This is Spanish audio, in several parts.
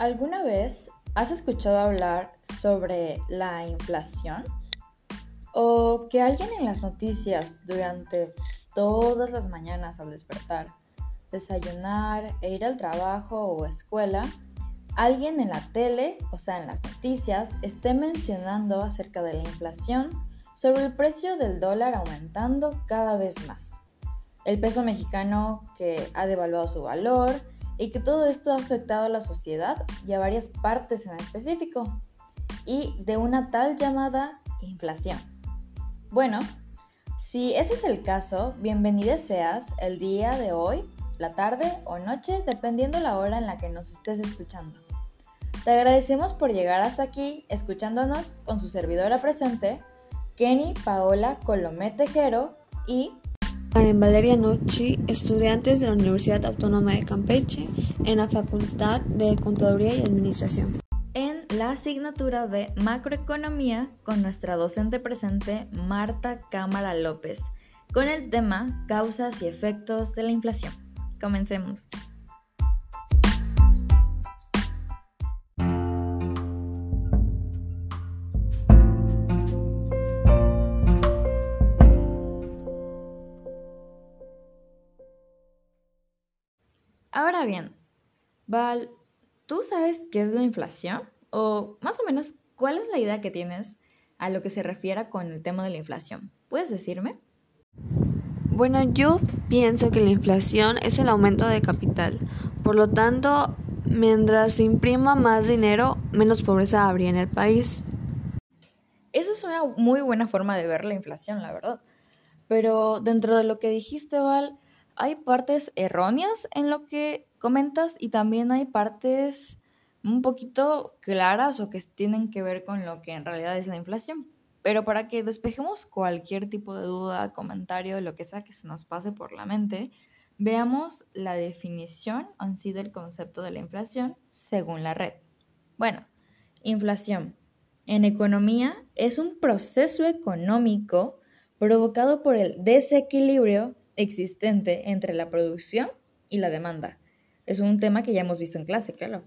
¿Alguna vez has escuchado hablar sobre la inflación? ¿O que alguien en las noticias durante todas las mañanas al despertar, desayunar e ir al trabajo o escuela, alguien en la tele, o sea, en las noticias, esté mencionando acerca de la inflación sobre el precio del dólar aumentando cada vez más? El peso mexicano que ha devaluado su valor, y que todo esto ha afectado a la sociedad y a varias partes en específico, y de una tal llamada inflación. Bueno, si ese es el caso, bienvenido seas el día de hoy, la tarde o noche, dependiendo la hora en la que nos estés escuchando. Te agradecemos por llegar hasta aquí escuchándonos con su servidora presente, Kenny Paola Colomé Tejero y Karen Valeria Nucci, estudiantes de la Universidad Autónoma de Campeche en la Facultad de Contaduría y Administración. En la asignatura de Macroeconomía con nuestra docente presente Marta Cámara López, con el tema Causas y efectos de la inflación. Comencemos. Ahora bien, Val, ¿tú sabes qué es la inflación? O más o menos, ¿cuál es la idea que tienes a lo que se refiere con el tema de la inflación? ¿Puedes decirme? Bueno, yo pienso que la inflación es el aumento de capital. Por lo tanto, mientras se imprima más dinero, menos pobreza habría en el país. Eso es una muy buena forma de ver la inflación, la verdad. Pero dentro de lo que dijiste, Val, hay partes erróneas en lo que comentas y también hay partes un poquito claras o que tienen que ver con lo que en realidad es la inflación. Pero para que despejemos cualquier tipo de duda, comentario, lo que sea que se nos pase por la mente, veamos la definición en sí del concepto de la inflación según la red. Bueno, inflación en economía es un proceso económico provocado por el desequilibrio existente entre la producción y la demanda. Es un tema que ya hemos visto en clase, claro.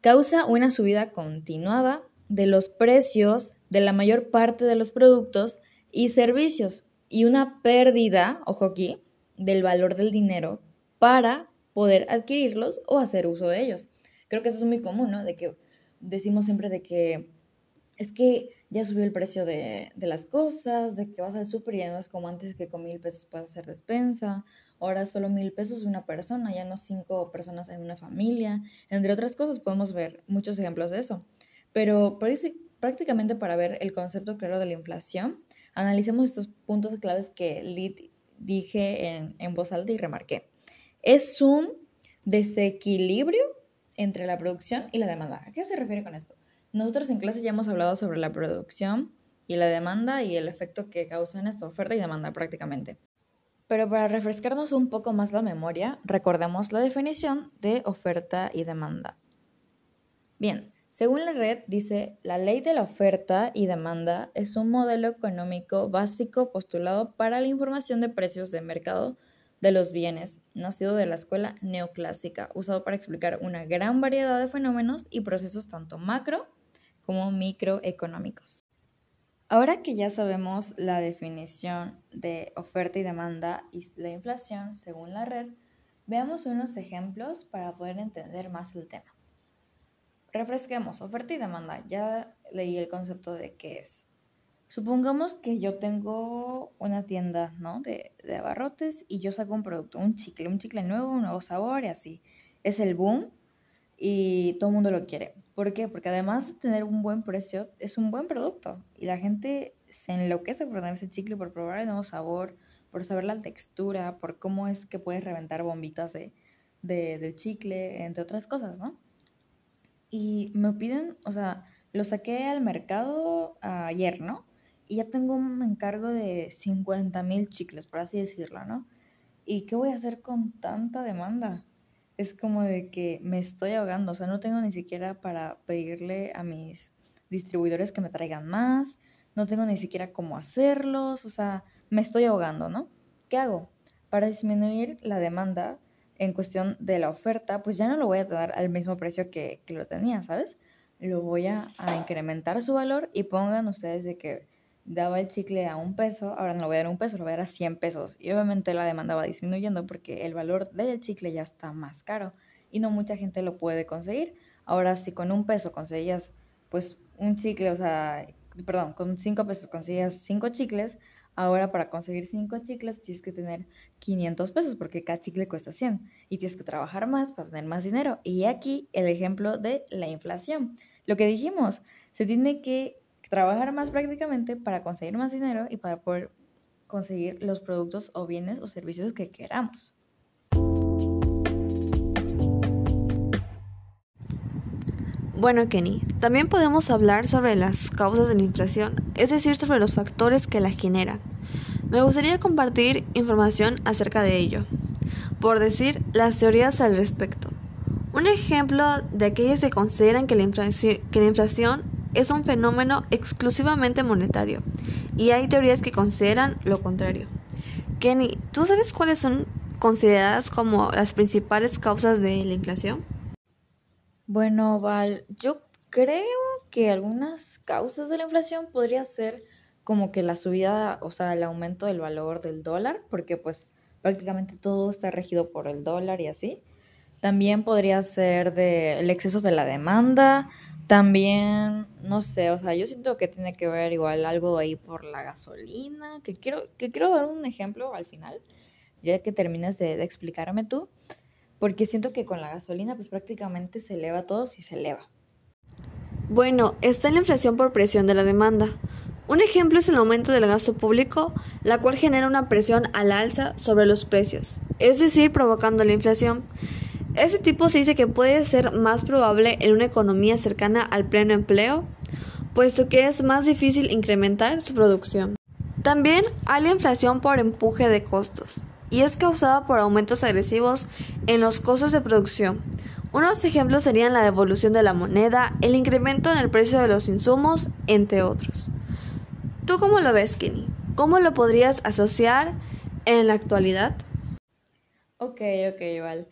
Causa una subida continuada de los precios de la mayor parte de los productos y servicios y una pérdida, ojo aquí, del valor del dinero para poder adquirirlos o hacer uso de ellos. Creo que eso es muy común, ¿no? De que decimos siempre de que es que ya subió el precio de, las cosas, de que vas al súper y ya no es como antes que con mil pesos puedes hacer despensa, ahora solo mil pesos una persona, ya no cinco personas en una familia, entre otras cosas podemos ver muchos ejemplos de eso. Pero prácticamente para ver el concepto claro de la inflación, analicemos estos puntos claves que dije en, en voz alta y remarqué. Es un desequilibrio entre la producción y la demanda. ¿A qué se refiere con esto? Nosotros en clase ya hemos hablado sobre la producción y la demanda y el efecto que causa en esto, oferta y demanda prácticamente. Pero para refrescarnos un poco más la memoria, recordemos la definición de oferta y demanda. Bien, según la red, dice, la ley de la oferta y demanda es un modelo económico básico postulado para la información de precios de mercado de los bienes, nacido de la escuela neoclásica, usado para explicar una gran variedad de fenómenos y procesos tanto macro como microeconómicos. Ahora que ya sabemos la definición de oferta y demanda y la inflación según la red, veamos unos ejemplos para poder entender más el tema. Refresquemos, oferta y demanda. Ya leí el concepto de qué es. Supongamos que yo tengo una tienda ¿no? de, de abarrotes y yo saco un producto, un chicle, un chicle nuevo, un nuevo sabor y así. Es el boom y todo el mundo lo quiere. ¿Por qué? Porque además de tener un buen precio, es un buen producto y la gente se enloquece por tener ese chicle, por probar el nuevo sabor, por saber la textura, por cómo es que puedes reventar bombitas de, de, chicle, entre otras cosas, ¿no? Y me piden, o sea, lo saqué al mercado ayer, ¿no? Y ya tengo un encargo de 50 mil chicles, por así decirlo, ¿no? ¿Y qué voy a hacer con tanta demanda? Es como de que me estoy ahogando, o sea, no tengo ni siquiera para pedirle a mis distribuidores que me traigan más, no tengo ni siquiera cómo hacerlos, o sea, me estoy ahogando, ¿no? ¿Qué hago? Para disminuir la demanda, en cuestión de la oferta, pues ya no lo voy a dar al mismo precio que, que lo tenía, ¿sabes? Lo voy a, a, incrementar su valor y pongan ustedes de que daba el chicle a un peso, ahora no lo voy a dar a un peso, lo voy a dar a 100 pesos. Y obviamente la demanda va disminuyendo porque el valor del chicle ya está más caro y no mucha gente lo puede conseguir. Ahora si con un peso conseguías pues un chicle, o sea, perdón, con 5 pesos conseguías 5 chicles, Ahora para conseguir 5 chicles tienes que tener 500 pesos porque cada chicle cuesta 100 y tienes que trabajar más para tener más dinero. Y aquí el ejemplo de la inflación. Lo que dijimos, se tiene que trabajar más prácticamente para conseguir más dinero y para poder conseguir los productos o bienes o servicios que queramos. Bueno, Kenny, también podemos hablar sobre las causas de la inflación, es decir, sobre los factores que la generan. Me gustaría compartir información acerca de ello, por decir las teorías al respecto. Un ejemplo de aquellas que consideran que la, inflación, que la inflación es un fenómeno exclusivamente monetario, y hay teorías que consideran lo contrario. Kenny, ¿tú sabes cuáles son consideradas como las principales causas de la inflación? Bueno, Val, yo creo que algunas causas de la inflación podría ser como que la subida, o sea, el aumento del valor del dólar, porque pues prácticamente todo está regido por el dólar y así. También podría ser del exceso de la demanda, también, no sé, o sea, yo siento que tiene que ver igual algo ahí por la gasolina, que quiero, que quiero dar un ejemplo al final, ya que termines de, de explicarme tú porque siento que con la gasolina pues prácticamente se eleva todo si se eleva. Bueno, está la inflación por presión de la demanda. Un ejemplo es el aumento del gasto público, la cual genera una presión al alza sobre los precios, es decir, provocando la inflación. Ese tipo se dice que puede ser más probable en una economía cercana al pleno empleo, puesto que es más difícil incrementar su producción. También hay la inflación por empuje de costos y es causada por aumentos agresivos en los costos de producción. Unos ejemplos serían la devolución de la moneda, el incremento en el precio de los insumos, entre otros. ¿Tú cómo lo ves, Kenny? ¿Cómo lo podrías asociar en la actualidad? Ok, ok, Val.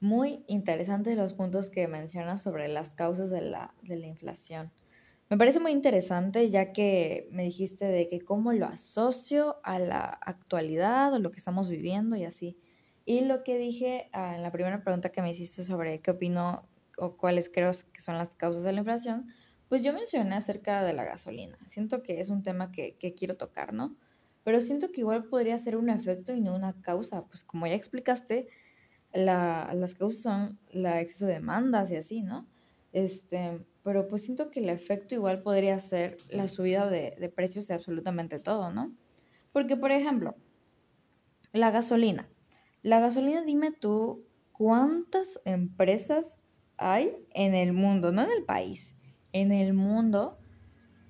Muy interesantes los puntos que mencionas sobre las causas de la, de la inflación. Me parece muy interesante ya que me dijiste de que cómo lo asocio a la actualidad o lo que estamos viviendo y así. Y lo que dije ah, en la primera pregunta que me hiciste sobre qué opino o cuáles creo que son las causas de la inflación, pues yo mencioné acerca de la gasolina. Siento que es un tema que, que quiero tocar, ¿no? Pero siento que igual podría ser un efecto y no una causa. Pues como ya explicaste, la, las causas son la exceso de demandas y así, ¿no? Este, pero pues siento que el efecto igual podría ser la subida de, precios de absolutamente todo, ¿no? Porque, por ejemplo, la gasolina. La gasolina, dime tú, ¿cuántas empresas hay en el mundo, no en el país, en el mundo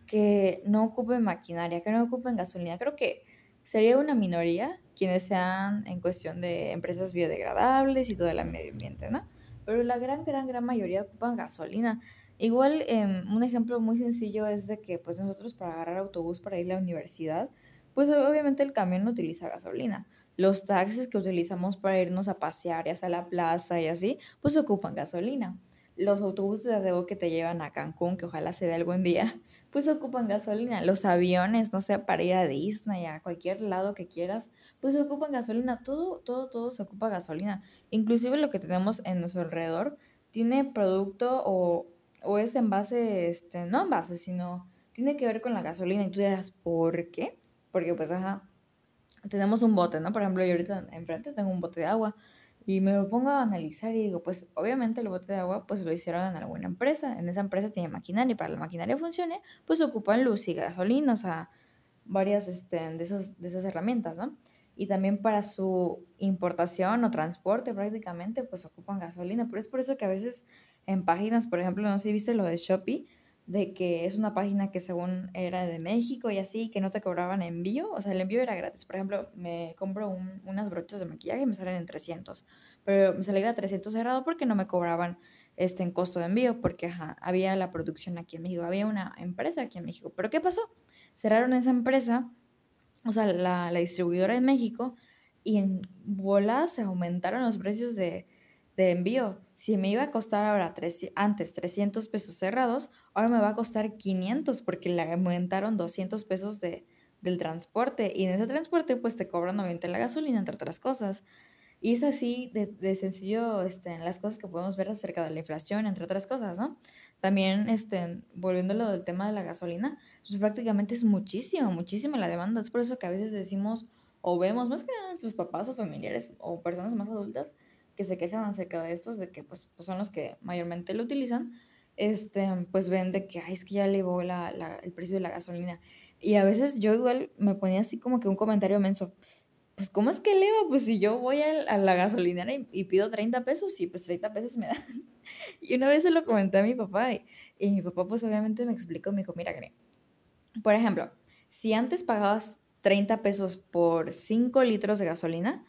que no ocupen maquinaria, que no ocupen gasolina? Creo que sería una minoría quienes sean en cuestión de empresas biodegradables y todo el medio ambiente, ¿no? Pero la gran, gran, gran mayoría ocupan gasolina. Igual, em, un ejemplo muy sencillo es de que pues nosotros para agarrar autobús para ir a la universidad, pues obviamente el camión no utiliza gasolina. Los taxis que utilizamos para irnos a pasear y hacia la plaza y así, pues ocupan gasolina. Los autobuses de que te llevan a Cancún, que ojalá se dé algún día, pues ocupan gasolina. Los aviones, no sé, para ir a Disney, a cualquier lado que quieras, pues ocupan gasolina. Todo, todo, todo se ocupa gasolina. Inclusive lo que tenemos en nuestro alrededor tiene producto o o es en base, este, no en base, sino tiene que ver con la gasolina. Y tú dirás, ¿por qué? Porque pues, ajá, tenemos un bote, ¿no? Por ejemplo, yo ahorita enfrente tengo un bote de agua y me lo pongo a analizar y digo, pues obviamente el bote de agua pues lo hicieron en alguna empresa. En esa empresa tiene maquinaria y para la maquinaria funcione, pues ocupan luz y gasolina, o sea, varias este, de, esos, de esas herramientas, ¿no? Y también para su importación o transporte prácticamente, pues ocupan gasolina. Pero es por eso que a veces en páginas, por ejemplo, no sé si viste lo de Shopee, de que es una página que según era de México y así, que no te cobraban envío, o sea, el envío era gratis. Por ejemplo, me compro unas brochas de maquillaje y me salen en 300, pero me salía a 300 cerrado porque no me cobraban este en costo de envío, porque había la producción aquí en México, había una empresa aquí en México. Pero ¿qué pasó? Cerraron esa empresa, o sea, la, la distribuidora de México, y en bola se aumentaron los precios de, de envío. Si me iba a costar ahora tres, antes 300 pesos cerrados, ahora me va a costar 500 porque le aumentaron 200 pesos de, del transporte. Y en ese transporte pues te cobran 90 la gasolina, entre otras cosas. Y es así de, sencillo este, en las cosas que podemos ver acerca de la inflación, entre otras cosas, ¿no? También, este, volviendo a lo del tema de la gasolina, pues prácticamente es muchísimo, muchísima la demanda. Es por eso que a veces decimos o vemos más que nada sus papás o familiares o personas más adultas que se quejan acerca de estos, de que pues, pues son los que mayormente lo utilizan, este, pues ven de que, ay, es que ya elevó la, el precio de la gasolina. Y a veces yo igual me ponía así como que un comentario menso, pues ¿cómo es que eleva? Pues si yo voy a, la gasolinera y, pido 30 pesos y pues 30 pesos me dan. y una vez se lo comenté a mi papá y, y mi papá pues obviamente me explicó, me dijo, mira, por ejemplo, si antes pagabas 30 pesos por 5 litros de gasolina,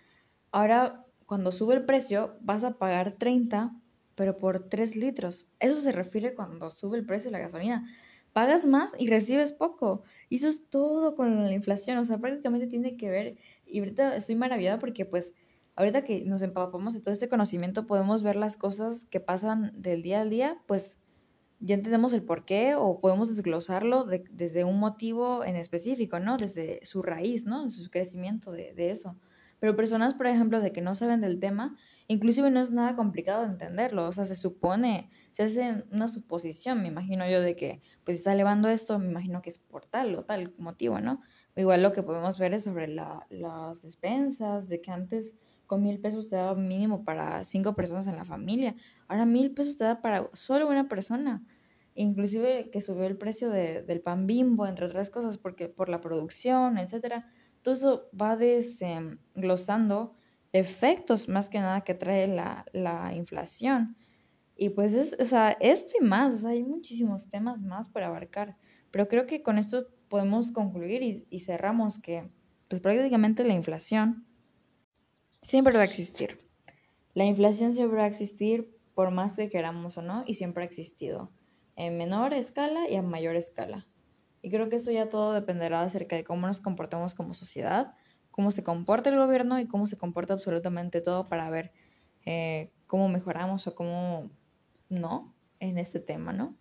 ahora cuando sube el precio vas a pagar 30, pero por 3 litros. Eso se refiere cuando sube el precio de la gasolina. Pagas más y recibes poco. Y eso es todo con la inflación. O sea, prácticamente tiene que ver. Y ahorita estoy maravillada porque pues ahorita que nos empapamos de todo este conocimiento podemos ver las cosas que pasan del día al día, pues ya entendemos el por qué o podemos desglosarlo desde un motivo en específico, ¿no? Desde su raíz, ¿no? Su crecimiento de, de, eso. Pero personas, por ejemplo, de que no saben del tema, inclusive no es nada complicado de entenderlo, o sea, se supone, se hace una suposición, me imagino yo, de que, pues, está elevando esto, me imagino que es por tal o tal motivo, ¿no? Igual lo que podemos ver es sobre la, las despensas, de que antes con mil pesos te daba mínimo para cinco personas en la familia. Ahora mil pesos te da para solo una persona. Inclusive que subió el precio de, del pan bimbo, entre otras cosas, porque por la producción, etcétera. Todo eso va desglosando efectos más que nada que trae la, la inflación. Y pues es, o sea, esto y más, o sea, hay muchísimos temas más por abarcar. Pero creo que con esto podemos concluir y, y cerramos que pues prácticamente la inflación siempre va a existir. La inflación siempre va a existir por más que queramos o no, y siempre ha existido, en menor escala y a mayor escala. Y creo que esto ya todo dependerá acerca de cómo nos comportamos como sociedad, cómo se comporta el gobierno y cómo se comporta absolutamente todo para ver eh, cómo mejoramos o cómo no en este tema, ¿no?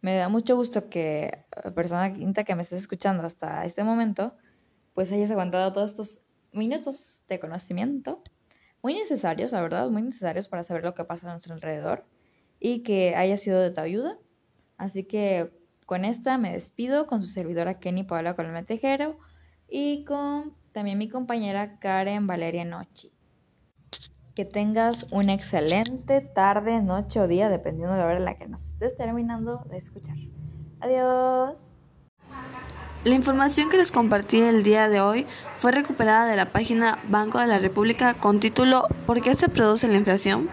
Me da mucho gusto que la persona quinta que me estés escuchando hasta este momento pues hayas aguantado todos estos minutos de conocimiento, muy necesarios, la verdad, muy necesarios para saber lo que pasa a nuestro alrededor y que haya sido de tu ayuda. Así que con esta me despido con su servidora Kenny Paola Colme Tejero y con también mi compañera Karen Valeria Nochi. Que tengas una excelente tarde, noche o día, dependiendo de la hora en la que nos estés terminando de escuchar. Adiós. La información que les compartí el día de hoy fue recuperada de la página Banco de la República con título ¿Por qué se produce la inflación?